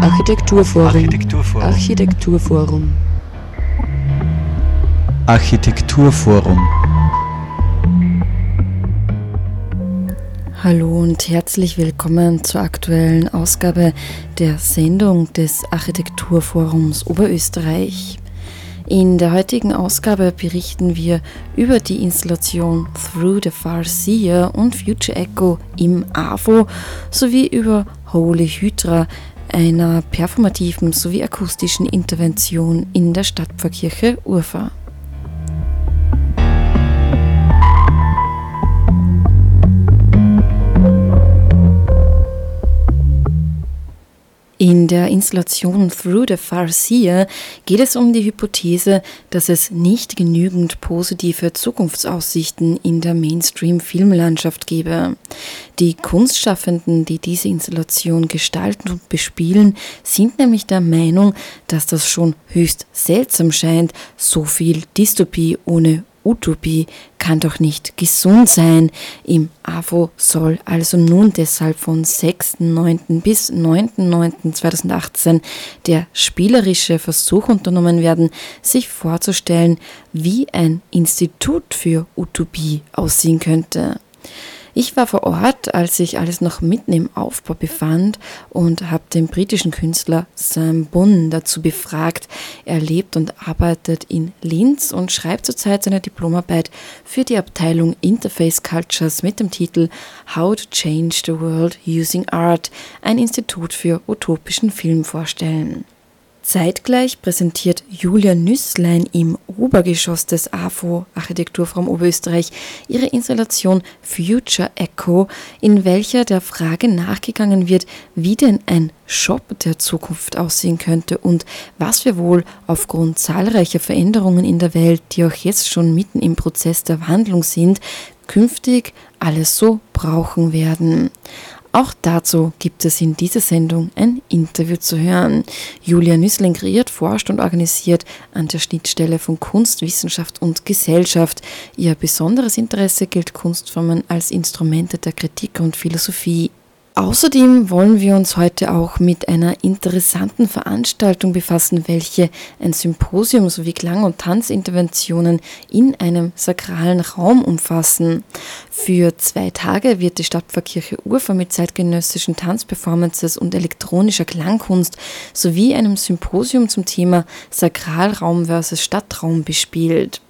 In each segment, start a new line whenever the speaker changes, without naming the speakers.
Architekturforum. Architekturforum. Architekturforum.
Architekturforum.
Hallo und herzlich willkommen zur aktuellen Ausgabe der Sendung des Architekturforums Oberösterreich. In der heutigen Ausgabe berichten wir über die Installation Through the Far Seer und Future Echo im AVO sowie über Holy Hydra, einer performativen sowie akustischen Intervention in der Stadtpfarrkirche Urfa. In der Installation Through the Farseer geht es um die Hypothese, dass es nicht genügend positive Zukunftsaussichten in der Mainstream-Filmlandschaft gebe. Die Kunstschaffenden, die diese Installation gestalten und bespielen, sind nämlich der Meinung, dass das schon höchst seltsam scheint, so viel Dystopie ohne Utopie kann doch nicht gesund sein. Im AWO soll also nun deshalb von 6.9. bis 9.9.2018 der spielerische Versuch unternommen werden, sich vorzustellen, wie ein Institut für Utopie aussehen könnte. Ich war vor Ort, als sich alles noch mitten im Aufbau befand und habe den britischen Künstler Sam Bunn dazu befragt. Er lebt und arbeitet in Linz und schreibt zurzeit seine Diplomarbeit für die Abteilung Interface Cultures mit dem Titel How to Change the World Using Art, ein Institut für utopischen Film vorstellen. Zeitgleich präsentiert Julia Nüsslein im Obergeschoss des AFO Architekturforum Oberösterreich ihre Installation Future Echo, in welcher der Frage nachgegangen wird, wie denn ein Shop der Zukunft aussehen könnte und was wir wohl aufgrund zahlreicher Veränderungen in der Welt, die auch jetzt schon mitten im Prozess der Wandlung sind, künftig alles so brauchen werden. Auch dazu gibt es in dieser Sendung ein Interview zu hören. Julia Nüssling kreiert, forscht und organisiert an der Schnittstelle von Kunst, Wissenschaft und Gesellschaft. Ihr besonderes Interesse gilt Kunstformen als Instrumente der Kritik und Philosophie. Außerdem wollen wir uns heute auch mit einer interessanten Veranstaltung befassen, welche ein Symposium sowie Klang- und Tanzinterventionen in einem sakralen Raum umfassen. Für zwei Tage wird die Stadtpfarrkirche Urfa mit zeitgenössischen Tanzperformances und elektronischer Klangkunst sowie einem Symposium zum Thema Sakralraum versus Stadtraum bespielt.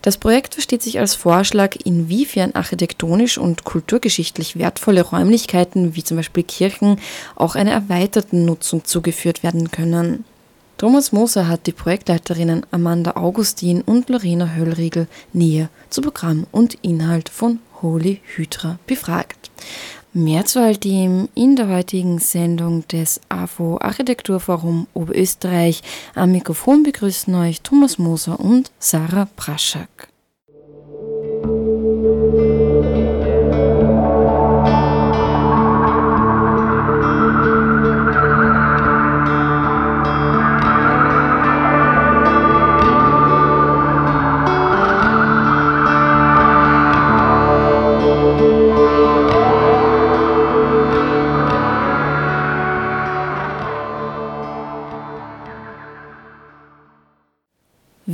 Das Projekt versteht sich als Vorschlag, inwiefern architektonisch und kulturgeschichtlich wertvolle Räumlichkeiten wie zum Beispiel Kirchen auch einer erweiterten Nutzung zugeführt werden können. Thomas Moser hat die Projektleiterinnen Amanda Augustin und Lorena Höllriegel näher zu Programm und Inhalt von Holy Hydra befragt. Mehr zu all dem in der heutigen Sendung des AFO Architekturforum Oberösterreich. Am Mikrofon begrüßen euch Thomas Moser und Sarah Praschak.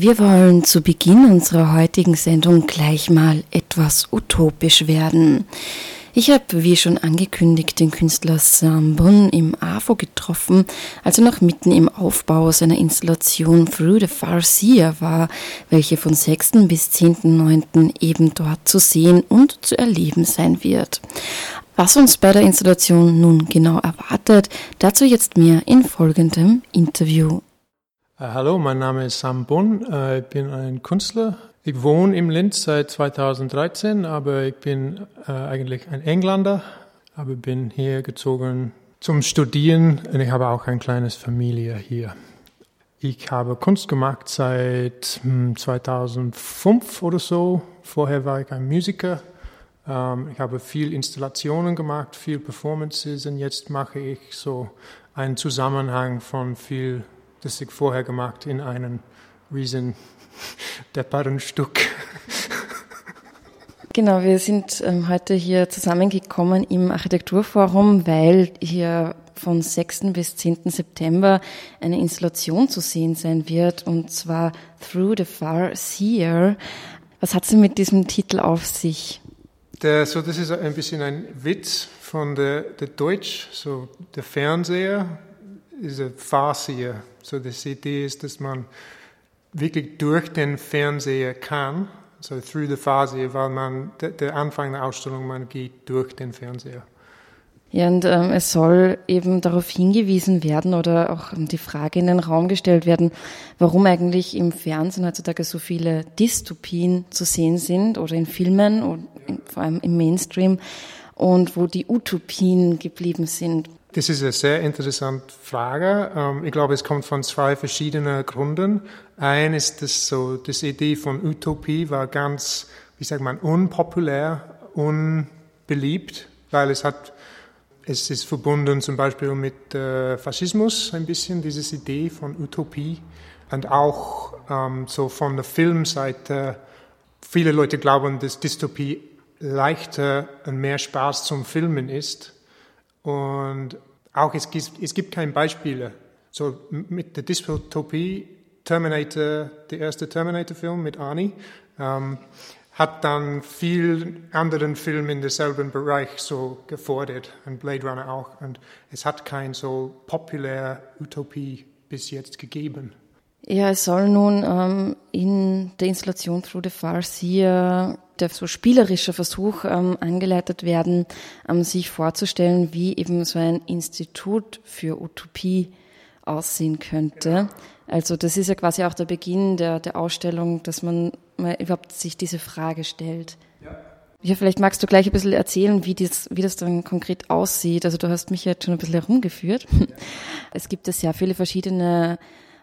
Wir wollen zu Beginn unserer heutigen Sendung gleich mal etwas utopisch werden. Ich habe, wie schon angekündigt, den Künstler Sam Bun im AFO getroffen, als er noch mitten im Aufbau seiner Installation Through the Far war, welche von 6. bis 10.9. eben dort zu sehen und zu erleben sein wird. Was uns bei der Installation nun genau erwartet, dazu jetzt mehr in folgendem Interview.
Äh, hallo, mein Name ist Sam Bunn. Äh, ich bin ein Künstler. Ich wohne im Linz seit 2013, aber ich bin äh, eigentlich ein Engländer, aber bin hier gezogen zum Studieren und ich habe auch ein kleines Familie hier. Ich habe Kunst gemacht seit 2005 hm, oder so. Vorher war ich ein Musiker. Ähm, ich habe viel Installationen gemacht, viel Performances und jetzt mache ich so einen Zusammenhang von viel das ich vorher gemacht in einem riesen depperen Stück.
Genau, wir sind ähm, heute hier zusammengekommen im Architekturforum, weil hier von 6. bis 10. September eine Installation zu sehen sein wird, und zwar Through the Far Seer. Was hat sie mit diesem Titel auf sich?
Der, so, das ist ein bisschen ein Witz von der, der Deutsch, so der Fernseher ist ein Farseher. So das Idee ist, dass man wirklich durch den Fernseher kann, so through the Farseher, weil man, der, Anfang der Ausstellung, man geht durch den Fernseher.
Ja, und ähm, es soll eben darauf hingewiesen werden oder auch die Frage in den Raum gestellt werden, warum eigentlich im Fernsehen heutzutage so viele Dystopien zu sehen sind oder in Filmen und vor allem im Mainstream und wo die Utopien geblieben sind.
Das ist eine sehr interessante Frage. Ähm, ich glaube, es kommt von zwei verschiedenen Gründen. Ein ist das so, das Idee von Utopie war ganz, wie sagt man, unpopulär, unbeliebt, weil es hat es ist verbunden zum Beispiel mit äh, Faschismus ein bisschen, diese Idee von Utopie. Und auch ähm, so von der Filmseite, viele Leute glauben, dass Dystopie leichter und mehr Spaß zum Filmen ist. Und auch es gibt, es gibt keine Beispiele. So mit der Dystopie, Terminator, der erste Terminator-Film mit Arnie, ähm, hat dann viel anderen Filmen in derselben Bereich so gefordert und Blade Runner auch. Und es hat kein so populär Utopie bis jetzt gegeben.
Ja, es soll nun ähm, in der Installation Through the Farseer der so spielerische Versuch ähm, angeleitet werden, ähm, sich vorzustellen, wie eben so ein Institut für Utopie aussehen könnte. Also das ist ja quasi auch der Beginn der, der Ausstellung, dass man mal überhaupt sich diese Frage stellt. Ja. ja, vielleicht magst du gleich ein bisschen erzählen, wie das, wie das dann konkret aussieht. Also du hast mich jetzt schon ein bisschen herumgeführt. Ja. Es gibt ja sehr viele verschiedene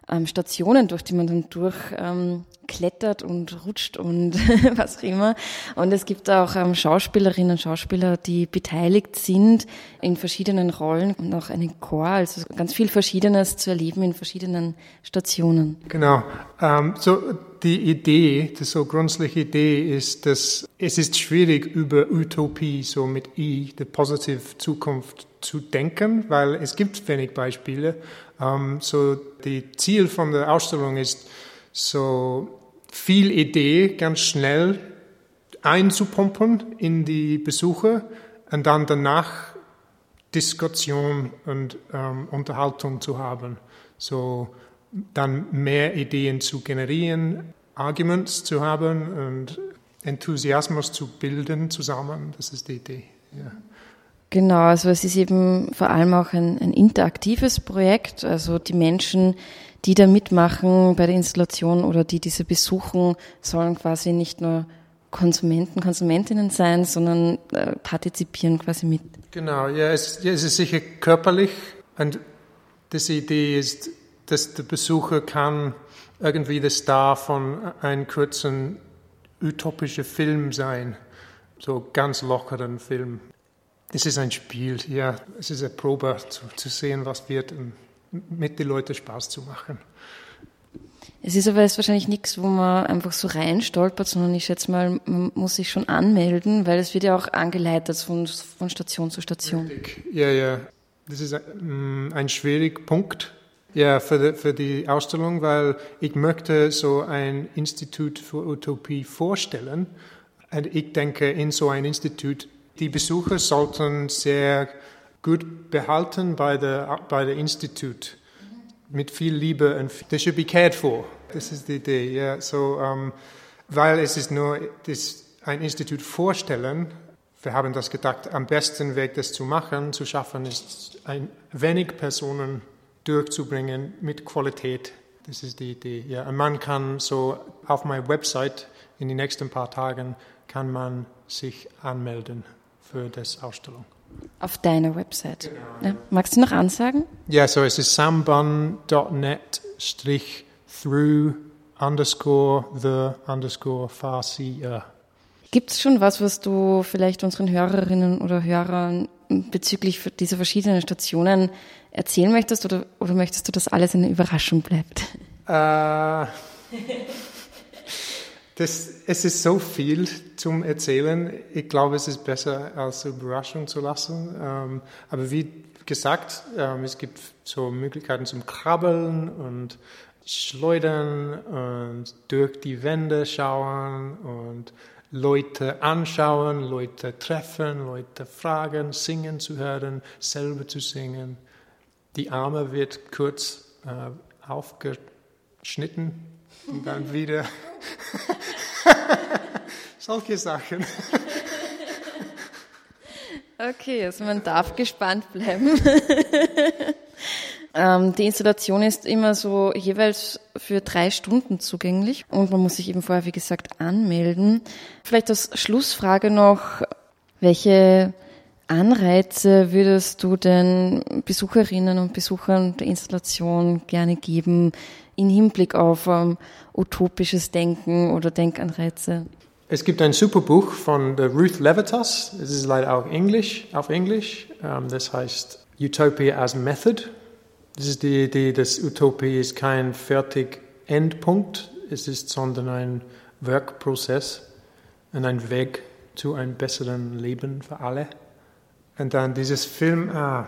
ähm, Stationen, durch die man dann durchklettert ähm, und rutscht und was auch immer. Und es gibt auch ähm, Schauspielerinnen und Schauspieler, die beteiligt sind in verschiedenen Rollen und auch einen Chor, also ganz viel Verschiedenes zu erleben in verschiedenen Stationen.
Genau. Ähm, so die Idee, die so grundsätzliche Idee ist, dass es ist schwierig über Utopie, so mit I, die positive Zukunft zu denken, weil es gibt wenig Beispiele. Um, so die Ziel von der Ausstellung ist, so viel Idee ganz schnell einzupumpen in die Besucher und dann danach Diskussion und ähm, Unterhaltung zu haben. So dann mehr Ideen zu generieren, Arguments zu haben und Enthusiasmus zu bilden zusammen. Das ist die Idee. Ja.
Genau, also es ist eben vor allem auch ein, ein interaktives Projekt. Also die Menschen, die da mitmachen bei der Installation oder die diese besuchen, sollen quasi nicht nur Konsumenten, Konsumentinnen sein, sondern äh, partizipieren quasi mit.
Genau, ja es, ja, es ist sicher körperlich und diese Idee ist, dass der Besucher kann irgendwie der Star von einem kurzen utopischen Film sein, so ganz lockeren Film. Es ist ein Spiel, ja. Es ist eine Probe zu, zu sehen, was wird, und mit den Leuten Spaß zu machen.
Es ist aber jetzt wahrscheinlich nichts, wo man einfach so reinstolpert, sondern ich schätze mal, man muss sich schon anmelden, weil es wird ja auch angeleitet von, von Station zu Station.
Richtig. Ja, ja. Das ist ein, mm, ein schwieriger Punkt ja, für die, für die Ausstellung, weil ich möchte so ein Institut für Utopie vorstellen. Und ich denke, in so ein Institut die Besucher sollten sehr gut behalten bei der, bei der Institut. Mit viel Liebe und they should be cared for. Das ist die Idee. Ja. So, um, ähm, weil es ist nur das, ein Institut vorstellen. Wir haben das gedacht, am besten Weg, das zu machen, zu schaffen, ist ein wenig Personen durchzubringen mit Qualität. Das ist die Idee. Ja. Und man kann so auf meiner Website in den nächsten paar Tagen kann man sich anmelden für das Ausstellung.
Auf deiner Website. Genau. Ja. Magst du noch ansagen?
Ja, so es ist samban.net through underscore the underscore farsi.
Gibt es schon was, was du vielleicht unseren Hörerinnen oder Hörern bezüglich dieser verschiedenen Stationen erzählen möchtest oder, oder möchtest du, dass alles eine Überraschung bleibt?
Äh, Das, es ist so viel zum Erzählen. Ich glaube, es ist besser, als Überraschung zu lassen. Ähm, aber wie gesagt, ähm, es gibt so Möglichkeiten zum Krabbeln und Schleudern und durch die Wände schauen und Leute anschauen, Leute treffen, Leute fragen, singen zu hören, selber zu singen. Die Arme wird kurz äh, aufgeschnitten und dann wieder solche Sachen.
Okay, also man darf gespannt bleiben. ähm, die Installation ist immer so jeweils für drei Stunden zugänglich und man muss sich eben vorher, wie gesagt, anmelden. Vielleicht als Schlussfrage noch, welche Anreize würdest du den Besucherinnen und Besuchern der Installation gerne geben in Hinblick auf ähm, utopisches Denken oder Denkanreize?
Es gibt ein super Buch von Ruth Levitas, es ist leider auch Englisch, auf Englisch, ähm, das heißt Utopia as Method. Das ist die Idee, dass Utopie ist kein fertig Endpunkt, es ist sondern ein Werkprozess und ein Weg zu einem besseren Leben für alle. Und dann dieses Film, ah,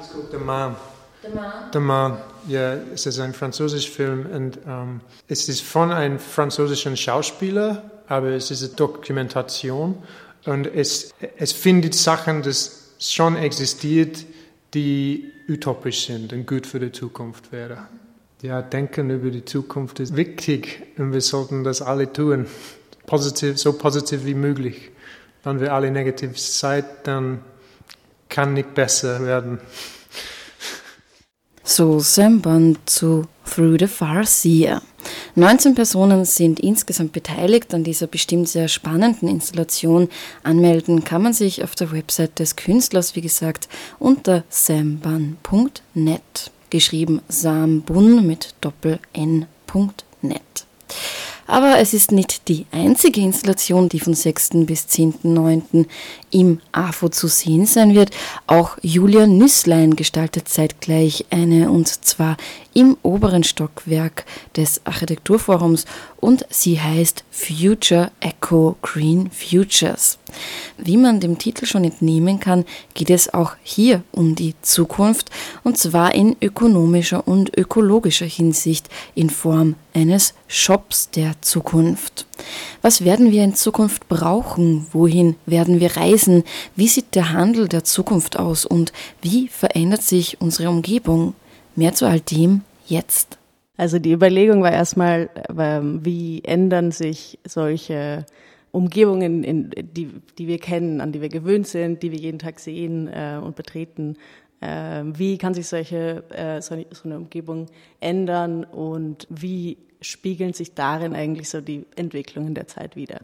es kommt der Mann. Der Mann. Der Mann, ja, es ist ein französischer Film und ähm, es ist von einem französischen Schauspieler, aber es ist eine Dokumentation und es, es findet Sachen, die schon existiert, die utopisch sind und gut für die Zukunft wäre. Ja, denken über die Zukunft ist wichtig und wir sollten das alle tun, positiv, so positiv wie möglich. Wenn wir alle negativ sind, dann kann nicht besser werden.
So Sam zu Through the Far Seer. 19 Personen sind insgesamt beteiligt an dieser bestimmt sehr spannenden Installation. Anmelden kann man sich auf der Website des Künstlers, wie gesagt, unter samban.net. Geschrieben sambun mit Doppel-N.net. Aber es ist nicht die einzige Installation, die von 6. bis 10.9. im AFO zu sehen sein wird. Auch Julia Nüsslein gestaltet zeitgleich eine und zwar im oberen Stockwerk des Architekturforums und sie heißt Future Echo Green Futures. Wie man dem Titel schon entnehmen kann, geht es auch hier um die Zukunft und zwar in ökonomischer und ökologischer Hinsicht in Form eines Shops der Zukunft. Was werden wir in Zukunft brauchen? Wohin werden wir reisen? Wie sieht der Handel der Zukunft aus und wie verändert sich unsere Umgebung? Mehr zu all dem jetzt.
Also die Überlegung war erstmal, ähm, wie ändern sich solche Umgebungen, in, die, die wir kennen, an die wir gewöhnt sind, die wir jeden Tag sehen äh, und betreten. Äh, wie kann sich solche, äh, so, eine, so eine Umgebung ändern und wie spiegeln sich darin eigentlich so die Entwicklungen der Zeit wieder?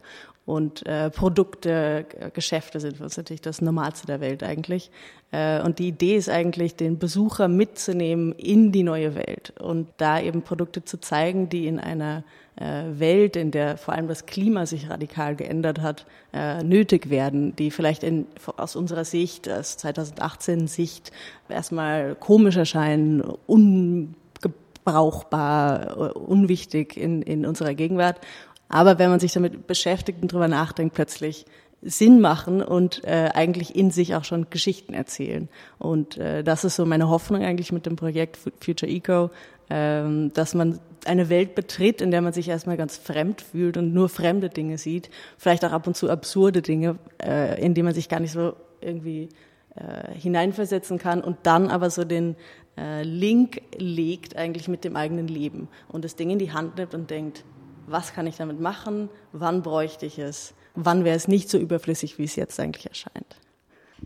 Und äh, Produkte, Geschäfte sind für uns natürlich das Normalste der Welt eigentlich. Äh, und die Idee ist eigentlich, den Besucher mitzunehmen in die neue Welt und da eben Produkte zu zeigen, die in einer äh, Welt, in der vor allem das Klima sich radikal geändert hat, äh, nötig werden, die vielleicht in, aus unserer Sicht, aus 2018 Sicht, erstmal komisch erscheinen, ungebrauchbar, unwichtig in, in unserer Gegenwart aber wenn man sich damit beschäftigt und drüber nachdenkt, plötzlich Sinn machen und äh, eigentlich in sich auch schon Geschichten erzählen. Und äh, das ist so meine Hoffnung eigentlich mit dem Projekt Future Eco, ähm, dass man eine Welt betritt, in der man sich erstmal ganz fremd fühlt und nur fremde Dinge sieht, vielleicht auch ab und zu absurde Dinge, äh, in die man sich gar nicht so irgendwie äh, hineinversetzen kann und dann aber so den äh, Link legt eigentlich mit dem eigenen Leben und das Ding in die Hand nimmt und denkt, was kann ich damit machen, wann bräuchte ich es, wann wäre es nicht so überflüssig, wie es jetzt eigentlich erscheint.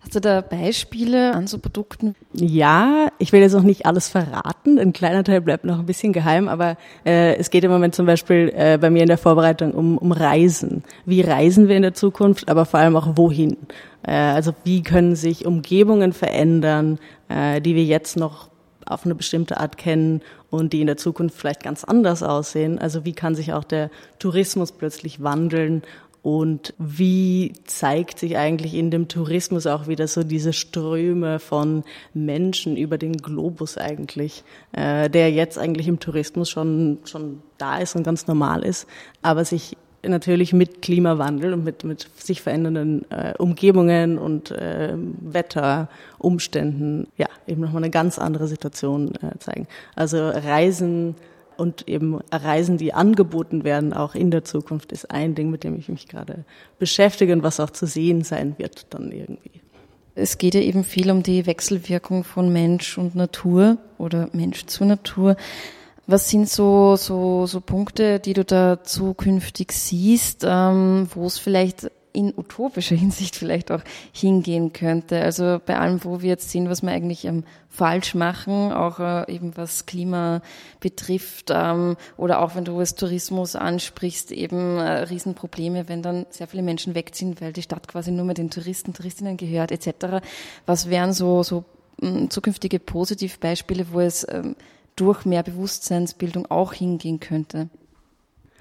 Hast du da Beispiele an so Produkten?
Ja, ich will jetzt noch nicht alles verraten. Ein kleiner Teil bleibt noch ein bisschen geheim, aber äh, es geht im Moment zum Beispiel äh, bei mir in der Vorbereitung um, um Reisen. Wie reisen wir in der Zukunft, aber vor allem auch wohin? Äh, also wie können sich Umgebungen verändern, äh, die wir jetzt noch auf eine bestimmte Art kennen und die in der Zukunft vielleicht ganz anders aussehen. Also wie kann sich auch der Tourismus plötzlich wandeln und wie zeigt sich eigentlich in dem Tourismus auch wieder so diese Ströme von Menschen über den Globus eigentlich, äh, der jetzt eigentlich im Tourismus schon, schon da ist und ganz normal ist, aber sich natürlich mit Klimawandel und mit, mit sich verändernden äh, Umgebungen und äh, Wetterumständen ja eben nochmal eine ganz andere Situation äh, zeigen. Also Reisen und eben Reisen, die angeboten werden, auch in der Zukunft, ist ein Ding, mit dem ich mich gerade beschäftige und was auch zu sehen sein wird dann irgendwie.
Es geht ja eben viel um die Wechselwirkung von Mensch und Natur oder Mensch zu Natur. Was sind so, so, so Punkte, die du da zukünftig siehst, ähm, wo es vielleicht in utopischer Hinsicht vielleicht auch hingehen könnte. Also bei allem, wo wir jetzt sehen, was wir eigentlich ähm, falsch machen, auch äh, eben was Klima betrifft, ähm, oder auch wenn du es Tourismus ansprichst, eben äh, Riesenprobleme, wenn dann sehr viele Menschen wegziehen, weil die Stadt quasi nur mit den Touristen, Touristinnen gehört, etc. Was wären so, so mh, zukünftige Positivbeispiele, wo es ähm, durch mehr Bewusstseinsbildung auch hingehen könnte?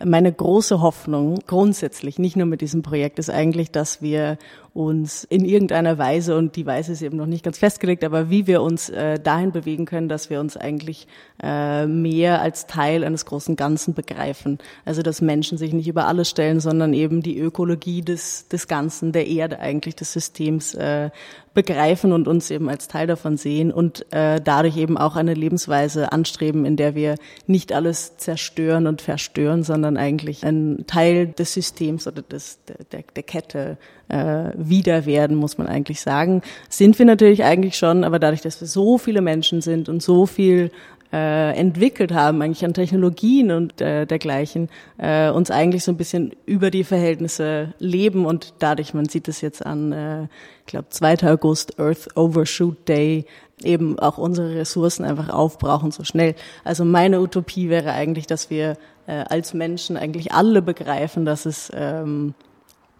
Meine große Hoffnung grundsätzlich, nicht nur mit diesem Projekt, ist eigentlich, dass wir uns in irgendeiner Weise, und die Weise ist eben noch nicht ganz festgelegt, aber wie wir uns äh, dahin bewegen können, dass wir uns eigentlich äh, mehr als Teil eines großen Ganzen begreifen. Also dass Menschen sich nicht über alles stellen, sondern eben die Ökologie des, des Ganzen, der Erde eigentlich, des Systems äh, begreifen und uns eben als Teil davon sehen und äh, dadurch eben auch eine Lebensweise anstreben, in der wir nicht alles zerstören und verstören, sondern eigentlich ein Teil des Systems oder des, der, der Kette äh, wieder werden, muss man eigentlich sagen. Sind wir natürlich eigentlich schon, aber dadurch, dass wir so viele Menschen sind und so viel äh, entwickelt haben, eigentlich an Technologien und äh, dergleichen, äh, uns eigentlich so ein bisschen über die Verhältnisse leben und dadurch, man sieht es jetzt an, äh, ich glaube, 2. August, Earth Overshoot Day, eben auch unsere Ressourcen einfach aufbrauchen so schnell. Also meine Utopie wäre eigentlich, dass wir äh, als Menschen eigentlich alle begreifen, dass es ähm,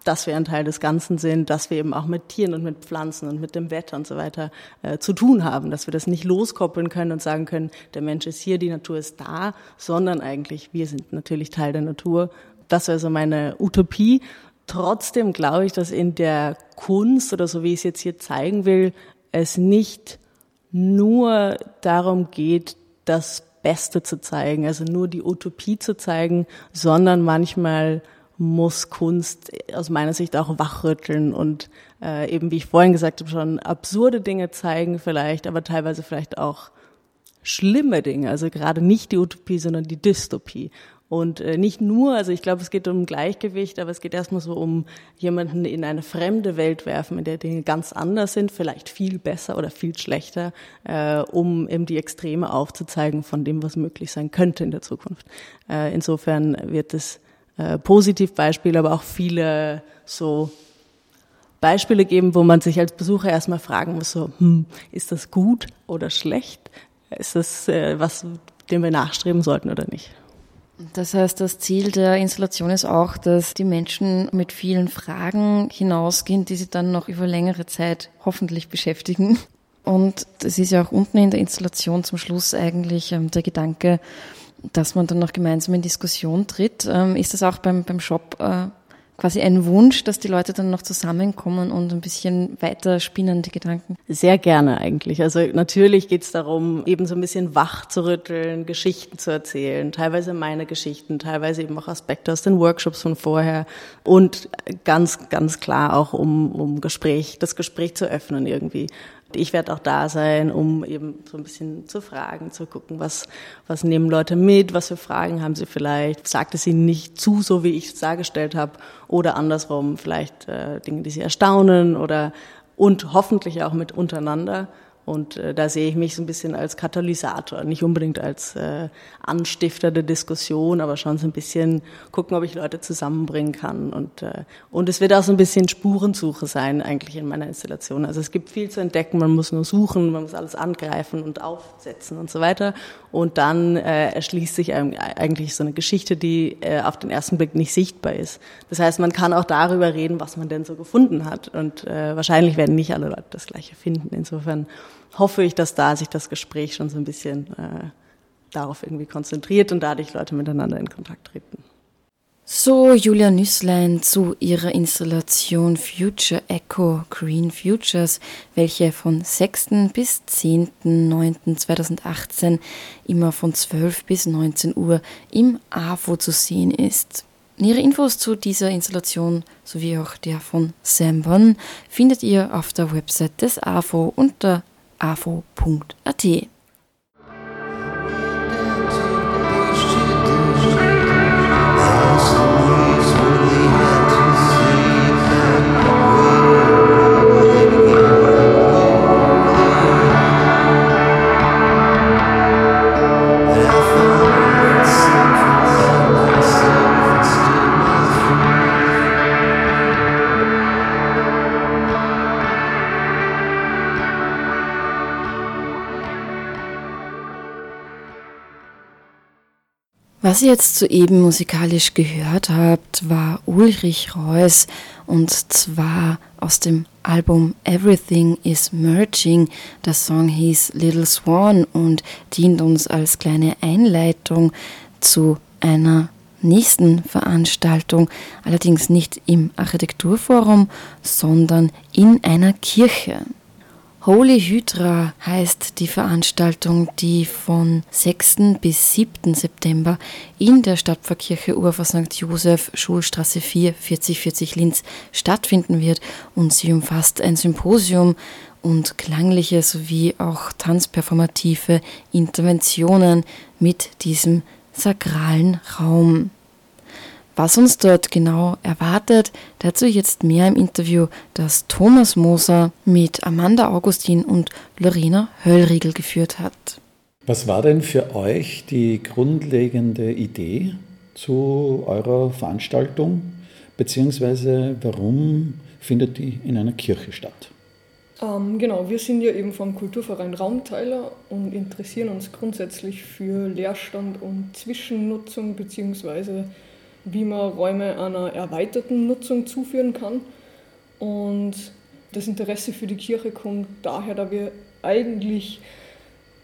dass wir ein Teil des Ganzen sind, dass wir eben auch mit Tieren und mit Pflanzen und mit dem Wetter und so weiter äh, zu tun haben, dass wir das nicht loskoppeln können und sagen können, der Mensch ist hier, die Natur ist da, sondern eigentlich wir sind natürlich Teil der Natur. Das wäre so meine Utopie. Trotzdem glaube ich, dass in der Kunst oder so wie ich es jetzt hier zeigen will, es nicht nur darum geht, das Beste zu zeigen, also nur die Utopie zu zeigen, sondern manchmal muss Kunst aus meiner Sicht auch wachrütteln und äh, eben, wie ich vorhin gesagt habe, schon absurde Dinge zeigen vielleicht, aber teilweise vielleicht auch schlimme Dinge, also gerade nicht die Utopie, sondern die Dystopie. Und äh, nicht nur, also ich glaube, es geht um Gleichgewicht, aber es geht erstmal so um jemanden in eine fremde Welt werfen, in der Dinge ganz anders sind, vielleicht viel besser oder viel schlechter, äh, um eben die Extreme aufzuzeigen von dem, was möglich sein könnte in der Zukunft. Äh, insofern wird es äh, Positivbeispiele, aber auch viele so Beispiele geben, wo man sich als Besucher erstmal fragen muss, so, hm, ist das gut oder schlecht? Ist das äh, was, dem wir nachstreben sollten oder nicht?
Das heißt, das Ziel der Installation ist auch, dass die Menschen mit vielen Fragen hinausgehen, die sie dann noch über längere Zeit hoffentlich beschäftigen. Und es ist ja auch unten in der Installation zum Schluss eigentlich ähm, der Gedanke, dass man dann noch gemeinsam in Diskussion tritt. Ähm, ist das auch beim, beim Shop äh, quasi ein Wunsch, dass die Leute dann noch zusammenkommen und ein bisschen weiter spinnen die Gedanken?
Sehr gerne eigentlich. Also natürlich geht es darum, eben so ein bisschen wach zu rütteln, Geschichten zu erzählen, teilweise meine Geschichten, teilweise eben auch Aspekte aus den Workshops von vorher und ganz, ganz klar auch um, um Gespräch, das Gespräch zu öffnen irgendwie. Ich werde auch da sein, um eben so ein bisschen zu fragen, zu gucken, was, was nehmen Leute mit, was für Fragen haben sie vielleicht, sagt es ihnen nicht zu, so wie ich es dargestellt habe, oder andersrum vielleicht äh, Dinge, die sie erstaunen oder und hoffentlich auch mit untereinander. Und äh, da sehe ich mich so ein bisschen als Katalysator, nicht unbedingt als äh, Anstifter der Diskussion, aber schon so ein bisschen gucken, ob ich Leute zusammenbringen kann. Und, äh, und es wird auch so ein bisschen Spurensuche sein eigentlich in meiner Installation. Also es gibt viel zu entdecken, man muss nur suchen, man muss alles angreifen und aufsetzen und so weiter. Und dann äh, erschließt sich eigentlich so eine Geschichte, die äh, auf den ersten Blick nicht sichtbar ist. Das heißt, man kann auch darüber reden, was man denn so gefunden hat. Und äh, wahrscheinlich werden nicht alle Leute das Gleiche finden. Insofern hoffe ich, dass da sich das Gespräch schon so ein bisschen äh, darauf irgendwie konzentriert und dadurch Leute miteinander in Kontakt treten.
So Julia Nüsslein zu ihrer Installation Future Echo Green Futures, welche von 6. bis 10.09.2018 immer von 12 bis 19 Uhr im AFO zu sehen ist. Nähere Infos zu dieser Installation sowie auch der von Sam Bonn findet ihr auf der Website des AFO unter afo.at. Was ihr jetzt soeben musikalisch gehört habt, war Ulrich Reuss und zwar aus dem Album Everything is Merging. Der Song hieß Little Swan und dient uns als kleine Einleitung zu einer nächsten Veranstaltung, allerdings nicht im Architekturforum, sondern in einer Kirche. Holy Hydra heißt die Veranstaltung, die von 6. bis 7. September in der Stadtpfarrkirche Urfer St. Josef, Schulstraße 4, 4040 Linz stattfinden wird und sie umfasst ein Symposium und klangliche sowie auch tanzperformative Interventionen mit diesem sakralen Raum. Was uns dort genau erwartet, dazu jetzt mehr im Interview, das Thomas Moser mit Amanda Augustin und Lorena Höllriegel geführt hat.
Was war denn für euch die grundlegende Idee zu eurer Veranstaltung, beziehungsweise warum findet die in einer Kirche statt?
Ähm, genau, wir sind ja eben vom Kulturverein Raumteiler und interessieren uns grundsätzlich für Leerstand und Zwischennutzung beziehungsweise wie man Räume einer erweiterten Nutzung zuführen kann. Und das Interesse für die Kirche kommt daher, da wir eigentlich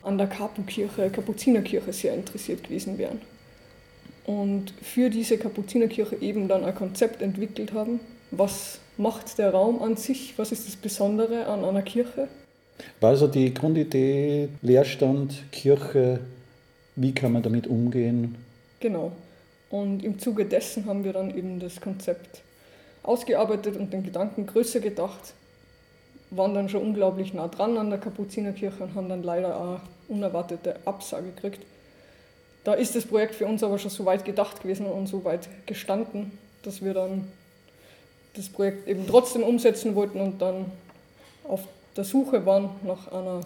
an der Kapukirche, Kapuzinerkirche sehr interessiert gewesen wären. Und für diese Kapuzinerkirche eben dann ein Konzept entwickelt haben. Was macht der Raum an sich? Was ist das Besondere an einer Kirche?
War also die Grundidee Leerstand, Kirche, wie kann man damit umgehen?
Genau. Und im Zuge dessen haben wir dann eben das Konzept ausgearbeitet und den Gedanken größer gedacht, waren dann schon unglaublich nah dran an der Kapuzinerkirche und haben dann leider auch unerwartete Absage gekriegt. Da ist das Projekt für uns aber schon so weit gedacht gewesen und so weit gestanden, dass wir dann das Projekt eben trotzdem umsetzen wollten und dann auf der Suche waren nach einer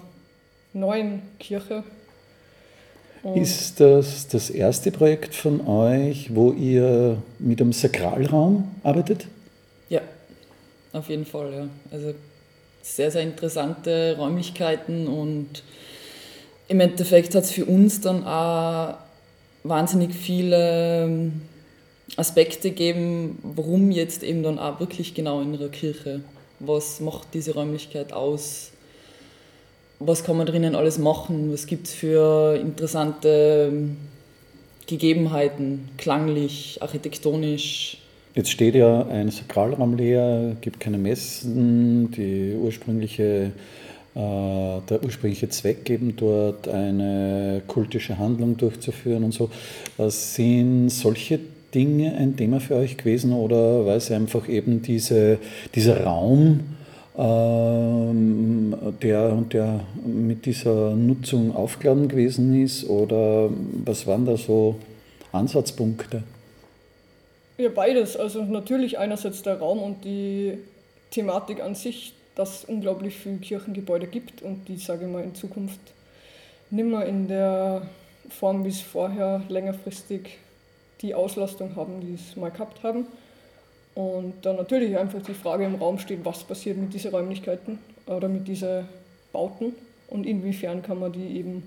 neuen Kirche,
ist das das erste Projekt von euch, wo ihr mit einem Sakralraum arbeitet?
Ja, auf jeden Fall, ja. Also sehr, sehr interessante Räumlichkeiten und im Endeffekt hat es für uns dann auch wahnsinnig viele ähm, Aspekte gegeben, warum jetzt eben dann auch wirklich genau in einer Kirche. Was macht diese Räumlichkeit aus? Was kann man drinnen alles machen, was gibt es für interessante ähm, Gegebenheiten, klanglich, architektonisch.
Jetzt steht ja ein Sakralraum leer, gibt keine Messen, die ursprüngliche, äh, der ursprüngliche Zweck eben dort eine kultische Handlung durchzuführen und so. Sind solche Dinge ein Thema für euch gewesen oder war es einfach eben diese, dieser Raum, ähm, der, der mit dieser Nutzung aufgeladen gewesen ist? Oder was waren da so Ansatzpunkte?
Ja, beides. Also natürlich einerseits der Raum und die Thematik an sich, dass es unglaublich viele Kirchengebäude gibt und die, sage ich mal, in Zukunft nimmer in der Form, wie es vorher längerfristig die Auslastung haben, die es mal gehabt haben. Und dann natürlich einfach die Frage im Raum steht, was passiert mit diesen Räumlichkeiten oder mit diesen Bauten und inwiefern kann man die eben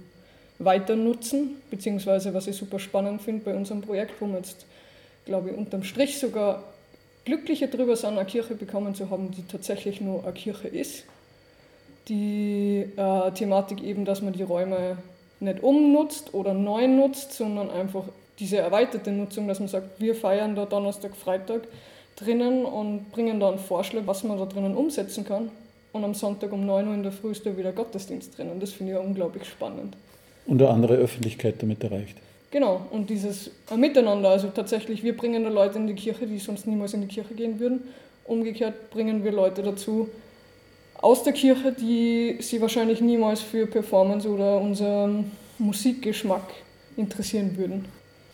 weiter nutzen, beziehungsweise was ich super spannend finde bei unserem Projekt, wo wir jetzt, glaube ich, unterm Strich sogar glücklicher darüber sind, eine Kirche bekommen zu haben, die tatsächlich nur eine Kirche ist. Die äh, Thematik eben, dass man die Räume nicht umnutzt oder neu nutzt, sondern einfach diese erweiterte Nutzung, dass man sagt, wir feiern da Donnerstag, Freitag drinnen und bringen da einen Vorschlag, was man da drinnen umsetzen kann. Und am Sonntag um 9 Uhr in der Früh ist da wieder Gottesdienst drinnen. Das finde ich unglaublich spannend.
Und eine andere Öffentlichkeit damit erreicht.
Genau, und dieses Miteinander, also tatsächlich, wir bringen da Leute in die Kirche, die sonst niemals in die Kirche gehen würden. Umgekehrt bringen wir Leute dazu aus der Kirche, die sie wahrscheinlich niemals für Performance oder unseren Musikgeschmack interessieren würden.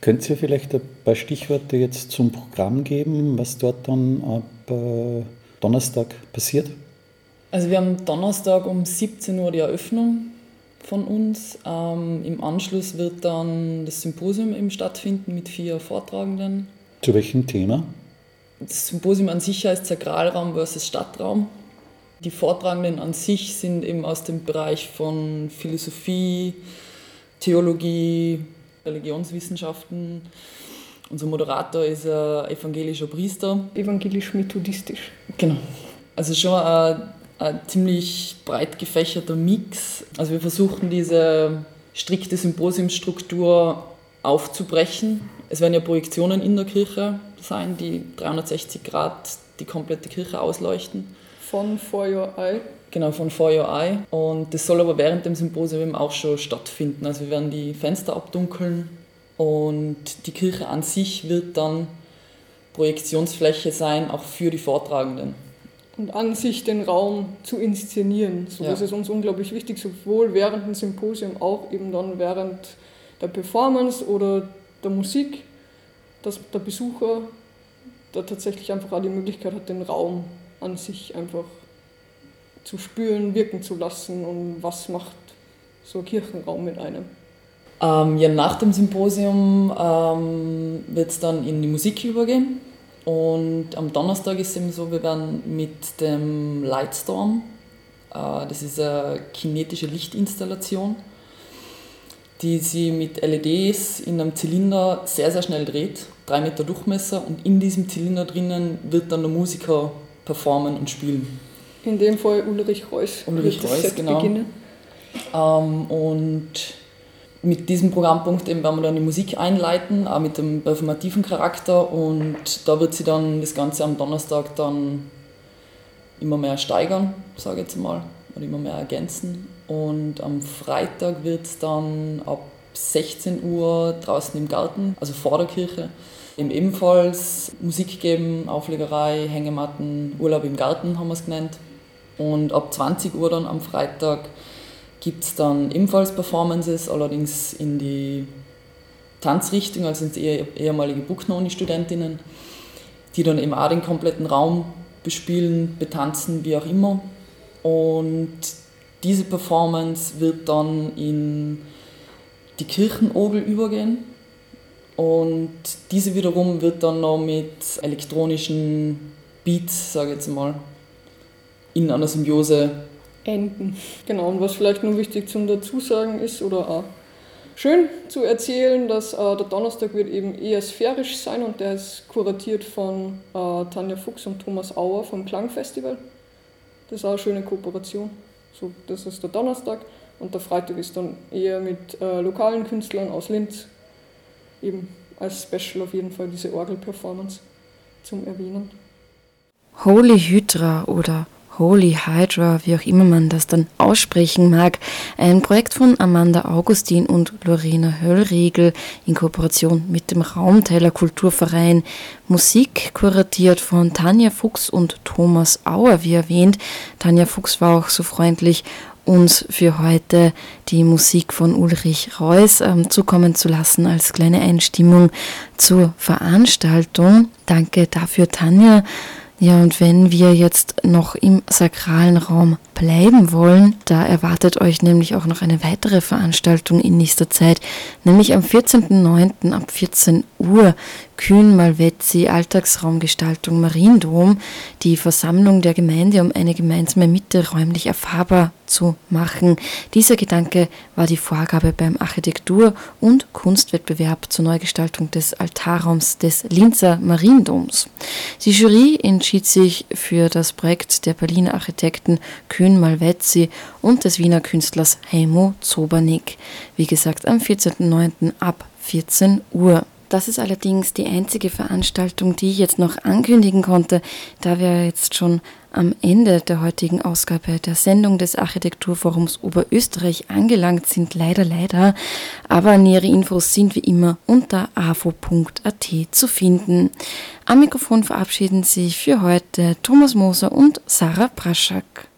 Könnt ihr vielleicht ein paar Stichworte jetzt zum Programm geben, was dort dann ab äh, Donnerstag passiert?
Also wir haben Donnerstag um 17 Uhr die Eröffnung von uns. Ähm, Im Anschluss wird dann das Symposium eben stattfinden mit vier Vortragenden.
Zu welchem Thema?
Das Symposium an sich heißt Sakralraum versus Stadtraum. Die Vortragenden an sich sind eben aus dem Bereich von Philosophie, Theologie, Religionswissenschaften. Unser Moderator ist ein evangelischer Priester.
Evangelisch-methodistisch.
Genau. Also schon ein, ein ziemlich breit gefächerter Mix. Also wir versuchen diese strikte Symposiumsstruktur aufzubrechen. Es werden ja Projektionen in der Kirche sein, die 360 Grad die komplette Kirche ausleuchten.
Von For Your Eye.
Genau, von For Your Eye. Und das soll aber während dem Symposium auch schon stattfinden. Also wir werden die Fenster abdunkeln und die Kirche an sich wird dann Projektionsfläche sein, auch für die Vortragenden.
Und an sich den Raum zu inszenieren. So,
Ja.
Das ist uns unglaublich wichtig, sowohl während dem Symposium, auch eben dann während der Performance oder der Musik, dass der Besucher da tatsächlich einfach auch die Möglichkeit hat, den Raum an sich einfach zu spüren, wirken zu lassen und was macht so ein Kirchenraum mit einem.
Ähm, ja, nach dem Symposium ähm, wird es dann in die Musik übergehen. Und am Donnerstag ist es eben so, wir werden mit dem Lightstorm, äh, das ist eine kinetische Lichtinstallation, die sie mit LEDs in einem Zylinder sehr, sehr schnell dreht, drei Meter Durchmesser, und in diesem Zylinder drinnen wird dann der Musiker performen und spielen.
In dem Fall Ulrich Reuss.
Ulrich Reuss, genau.
beginnen.
Ähm, und mit diesem Programmpunkt eben werden wir dann die Musik einleiten, auch mit dem performativen Charakter. Und da wird sie dann das Ganze am Donnerstag dann immer mehr steigern, sage ich jetzt mal, oder immer mehr ergänzen. Und am Freitag wird es dann ab 16 Uhr draußen im Garten, also vor der Kirche, eben ebenfalls Musik geben, Auflegerei, Hängematten, Urlaub im Garten haben wir es genannt. Und ab 20 Uhr dann am Freitag gibt es dann ebenfalls Performances, allerdings in die Tanzrichtung, also sind eher ehemalige Buchnoni-Studentinnen, die dann eben auch den kompletten Raum bespielen, betanzen, wie auch immer. Und diese Performance wird dann in die Kirchenogel übergehen. Und diese wiederum wird dann noch mit elektronischen Beats, sage ich jetzt mal, in einer Symbiose
enden. Genau, und was vielleicht nur wichtig zum Dazusagen ist oder auch schön zu erzählen, dass äh, der Donnerstag wird eben eher sphärisch sein und der ist kuratiert von äh, Tanja Fuchs und Thomas Auer vom Klangfestival. Das ist auch eine schöne Kooperation. So, das ist der Donnerstag und der Freitag ist dann eher mit äh, lokalen Künstlern aus Linz eben als Special auf jeden Fall diese Orgel-Performance zum Erwähnen.
Holy Hydra oder Holy Hydra, wie auch immer man das dann aussprechen mag, ein Projekt von Amanda Augustin und Lorena Höllriegel in Kooperation mit dem Raumteiler Kulturverein. Musik kuratiert von Tanja Fuchs und Thomas Auer, wie erwähnt. Tanja Fuchs war auch so freundlich, uns für heute die Musik von Ulrich Reuss ähm, zukommen zu lassen als kleine Einstimmung zur Veranstaltung. Danke dafür, Tanja. Ja, und wenn wir jetzt noch im sakralen Raum bleiben wollen, da erwartet euch nämlich auch noch eine weitere Veranstaltung in nächster Zeit, nämlich am 14.09. ab 14 Uhr Kühn Malvezzi Alltagsraumgestaltung Mariendom, die Versammlung der Gemeinde, um eine gemeinsame Mitte räumlich erfahrbar zu machen. Dieser Gedanke war die Vorgabe beim Architektur- und Kunstwettbewerb zur Neugestaltung des Altarraums des Linzer Mariendoms. Die Jury entschied sich für das Projekt der Berliner Architekten Kühn Malvezzi und des Wiener Künstlers Heimo Zobernick. Wie gesagt, am 14.09. ab 14 Uhr. Das ist allerdings die einzige Veranstaltung, die ich jetzt noch ankündigen konnte, da wir jetzt schon am Ende der heutigen Ausgabe der Sendung des Architekturforums Oberösterreich angelangt sind, leider, leider. Aber nähere Infos sind wie immer unter avo.at zu finden. Am Mikrofon verabschieden sich für heute Thomas Moser und Sarah Praschak.